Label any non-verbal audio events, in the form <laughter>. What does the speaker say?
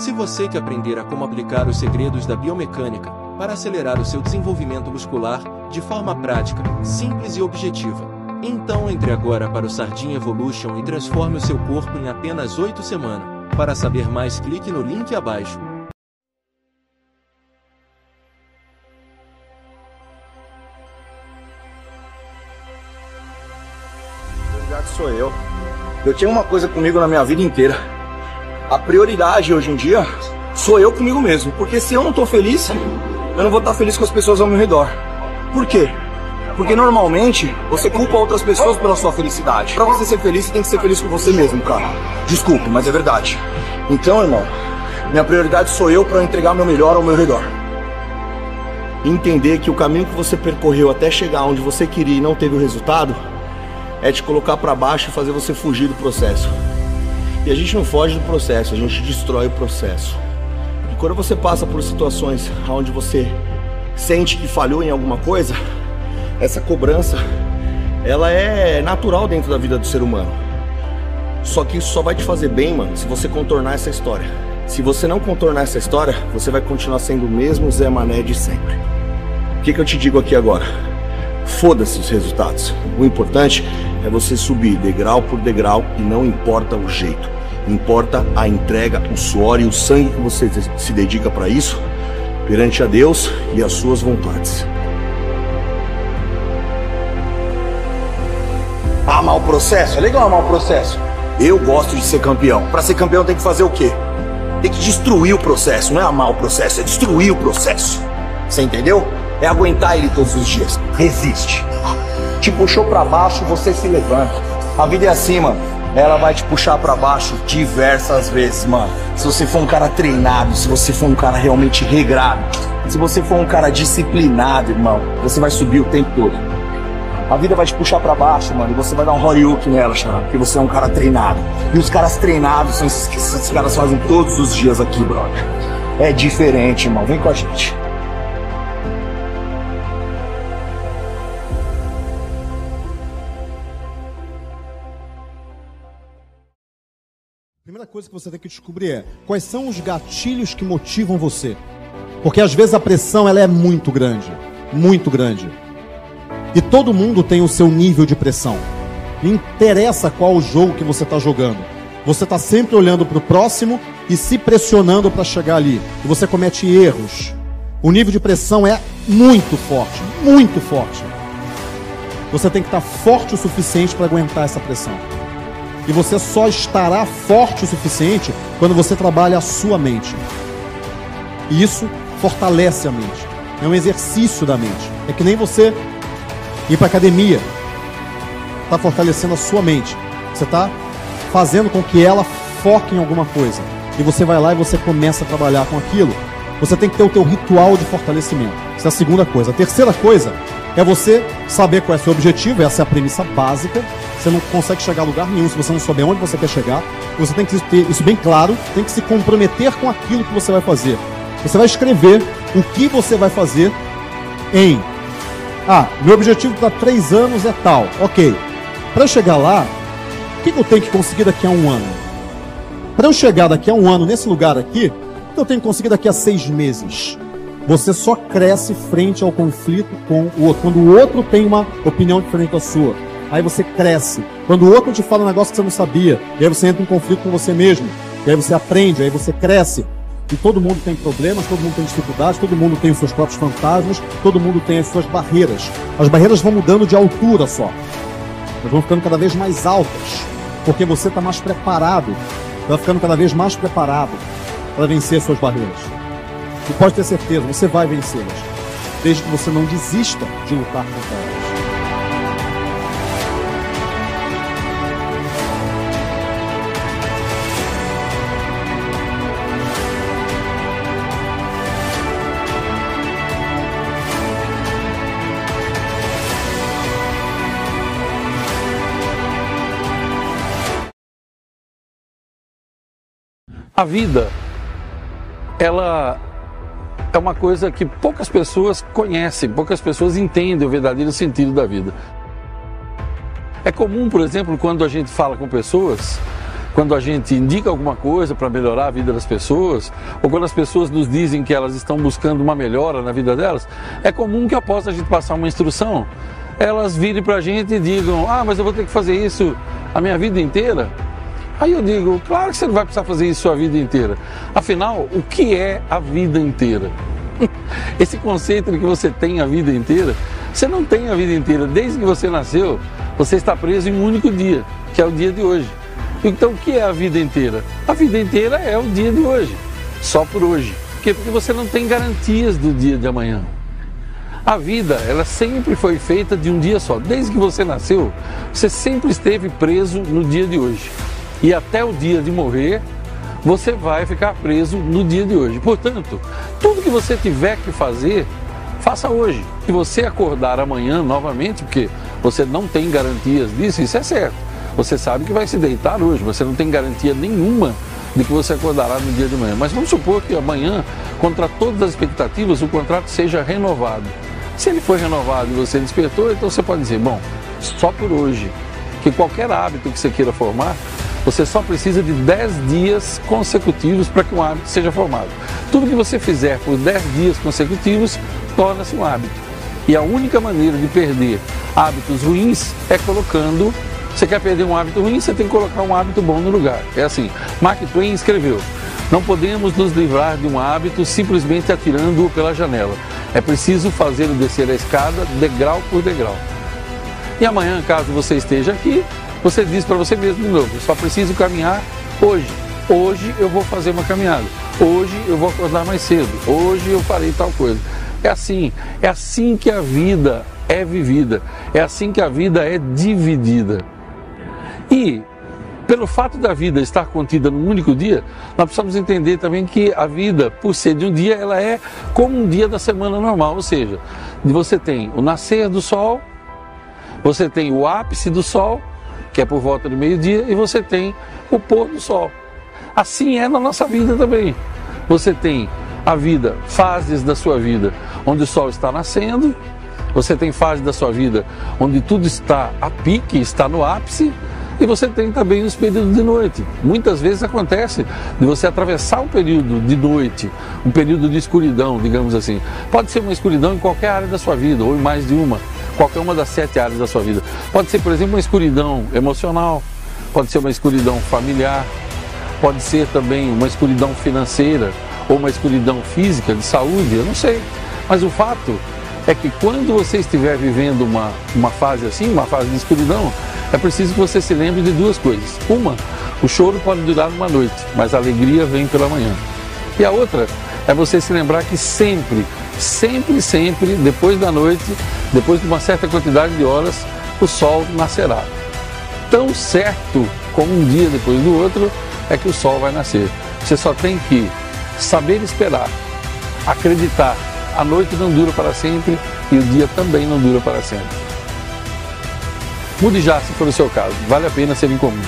Se você quer aprender a como aplicar os segredos da biomecânica para acelerar o seu desenvolvimento muscular de forma prática, simples e objetiva, então entre agora para o Sardinha Evolution e transforme o seu corpo em apenas 8 semanas. Para saber mais, clique no link abaixo. sou eu. Eu tinha uma coisa comigo na minha vida inteira. A prioridade hoje em dia sou eu comigo mesmo. Porque se eu não tô feliz, eu não vou estar feliz com as pessoas ao meu redor. Por quê? Porque normalmente você culpa outras pessoas pela sua felicidade. Pra você ser feliz, você tem que ser feliz com você mesmo, cara. Desculpe, mas é verdade. Então, irmão, minha prioridade sou eu para entregar meu melhor ao meu redor. Entender que o caminho que você percorreu até chegar onde você queria e não teve o resultado é te colocar para baixo e fazer você fugir do processo. E a gente não foge do processo, a gente destrói o processo. E quando você passa por situações onde você sente que falhou em alguma coisa, essa cobrança, ela é natural dentro da vida do ser humano. Só que isso só vai te fazer bem, mano, se você contornar essa história. Se você não contornar essa história, você vai continuar sendo o mesmo Zé Mané de sempre. O que, que eu te digo aqui agora? Foda-se os resultados. O importante é você subir degrau por degrau e não importa o jeito. Importa a entrega, o suor e o sangue que você se dedica para isso perante a Deus e as suas vontades. Amar o processo? É legal amar o processo. Eu gosto de ser campeão. Para ser campeão tem que fazer o quê? Tem que destruir o processo. Não é amar o processo, é destruir o processo. Você entendeu? É aguentar ele todos os dias. Resiste. Te puxou para baixo, você se levanta. A vida é assim, mano. Ela vai te puxar para baixo diversas vezes, mano. Se você for um cara treinado, se você for um cara realmente regrado, se você for um cara disciplinado, irmão, você vai subir o tempo todo. A vida vai te puxar para baixo, mano, e você vai dar um Horyuk nela, chama, porque você é um cara treinado. E os caras treinados são esses que esses caras fazem todos os dias aqui, brother. É diferente, irmão. Vem com a gente. Primeira coisa que você tem que descobrir é quais são os gatilhos que motivam você. Porque às vezes a pressão ela é muito grande, muito grande. E todo mundo tem o seu nível de pressão. Não interessa qual o jogo que você está jogando. Você está sempre olhando para o próximo e se pressionando para chegar ali. E você comete erros. O nível de pressão é muito forte, muito forte. Você tem que estar tá forte o suficiente para aguentar essa pressão. E você só estará forte o suficiente quando você trabalha a sua mente. E isso fortalece a mente. É um exercício da mente. É que nem você ir para academia. Está fortalecendo a sua mente. Você está fazendo com que ela foque em alguma coisa. E você vai lá e você começa a trabalhar com aquilo. Você tem que ter o teu ritual de fortalecimento. Essa é a segunda coisa. A terceira coisa é você saber qual é o seu objetivo. Essa é a premissa básica. Você não consegue chegar a lugar nenhum se você não souber onde você quer chegar. Você tem que ter isso bem claro, tem que se comprometer com aquilo que você vai fazer. Você vai escrever o que você vai fazer em. Ah, meu objetivo para três anos é tal. Ok. Para chegar lá, o que eu tenho que conseguir daqui a um ano? Para eu chegar daqui a um ano nesse lugar aqui, eu tenho que conseguir daqui a seis meses. Você só cresce frente ao conflito com o outro. Quando o outro tem uma opinião diferente da sua. Aí você cresce. Quando o outro te fala um negócio que você não sabia, e aí você entra em conflito com você mesmo. E aí você aprende, aí você cresce. E todo mundo tem problemas, todo mundo tem dificuldades, todo mundo tem os seus próprios fantasmas, todo mundo tem as suas barreiras. As barreiras vão mudando de altura só. Elas vão ficando cada vez mais altas. Porque você está mais preparado. Vai ficando cada vez mais preparado para vencer as suas barreiras. E pode ter certeza, você vai vencê-las. Desde que você não desista de lutar contra elas. A vida, ela é uma coisa que poucas pessoas conhecem, poucas pessoas entendem o verdadeiro sentido da vida. É comum, por exemplo, quando a gente fala com pessoas quando a gente indica alguma coisa para melhorar a vida das pessoas, ou quando as pessoas nos dizem que elas estão buscando uma melhora na vida delas, é comum que após a gente passar uma instrução, elas virem para a gente e digam: Ah, mas eu vou ter que fazer isso a minha vida inteira. Aí eu digo: Claro que você não vai precisar fazer isso a vida inteira. Afinal, o que é a vida inteira? <laughs> Esse conceito de que você tem a vida inteira, você não tem a vida inteira. Desde que você nasceu, você está preso em um único dia, que é o dia de hoje. Então, o que é a vida inteira? A vida inteira é o dia de hoje, só por hoje. Por quê? Porque você não tem garantias do dia de amanhã. A vida, ela sempre foi feita de um dia só. Desde que você nasceu, você sempre esteve preso no dia de hoje. E até o dia de morrer, você vai ficar preso no dia de hoje. Portanto, tudo que você tiver que fazer, faça hoje. Se você acordar amanhã novamente, porque você não tem garantias disso, isso é certo. Você sabe que vai se deitar hoje, você não tem garantia nenhuma de que você acordará no dia de manhã. Mas vamos supor que amanhã, contra todas as expectativas, o contrato seja renovado. Se ele foi renovado e você despertou, então você pode dizer, bom, só por hoje, que qualquer hábito que você queira formar, você só precisa de 10 dias consecutivos para que um hábito seja formado. Tudo que você fizer por 10 dias consecutivos torna-se um hábito. E a única maneira de perder hábitos ruins é colocando. Você quer perder um hábito ruim, você tem que colocar um hábito bom no lugar. É assim. Mark Twain escreveu: Não podemos nos livrar de um hábito simplesmente atirando-o pela janela. É preciso fazê-lo descer a escada degrau por degrau. E amanhã, caso você esteja aqui, você diz para você mesmo de novo: só preciso caminhar hoje. Hoje eu vou fazer uma caminhada. Hoje eu vou acordar mais cedo. Hoje eu farei tal coisa. É assim, é assim que a vida é vivida. É assim que a vida é dividida. E pelo fato da vida estar contida num único dia, nós precisamos entender também que a vida, por ser de um dia, ela é como um dia da semana normal, ou seja, você tem o nascer do sol, você tem o ápice do sol, que é por volta do meio-dia, e você tem o pôr do sol. Assim é na nossa vida também. Você tem a vida, fases da sua vida, onde o sol está nascendo, você tem fases da sua vida onde tudo está a pique, está no ápice, e você tem também os períodos de noite. Muitas vezes acontece de você atravessar um período de noite, um período de escuridão, digamos assim. Pode ser uma escuridão em qualquer área da sua vida, ou em mais de uma, qualquer uma das sete áreas da sua vida. Pode ser, por exemplo, uma escuridão emocional, pode ser uma escuridão familiar, pode ser também uma escuridão financeira, ou uma escuridão física, de saúde, eu não sei. Mas o fato é que quando você estiver vivendo uma, uma fase assim, uma fase de escuridão, é preciso que você se lembre de duas coisas. Uma, o choro pode durar uma noite, mas a alegria vem pela manhã. E a outra é você se lembrar que sempre, sempre, sempre, depois da noite, depois de uma certa quantidade de horas, o sol nascerá. Tão certo como um dia depois do outro é que o sol vai nascer. Você só tem que saber esperar, acreditar. A noite não dura para sempre e o dia também não dura para sempre. Mude já se for o seu caso, vale a pena ser incomum.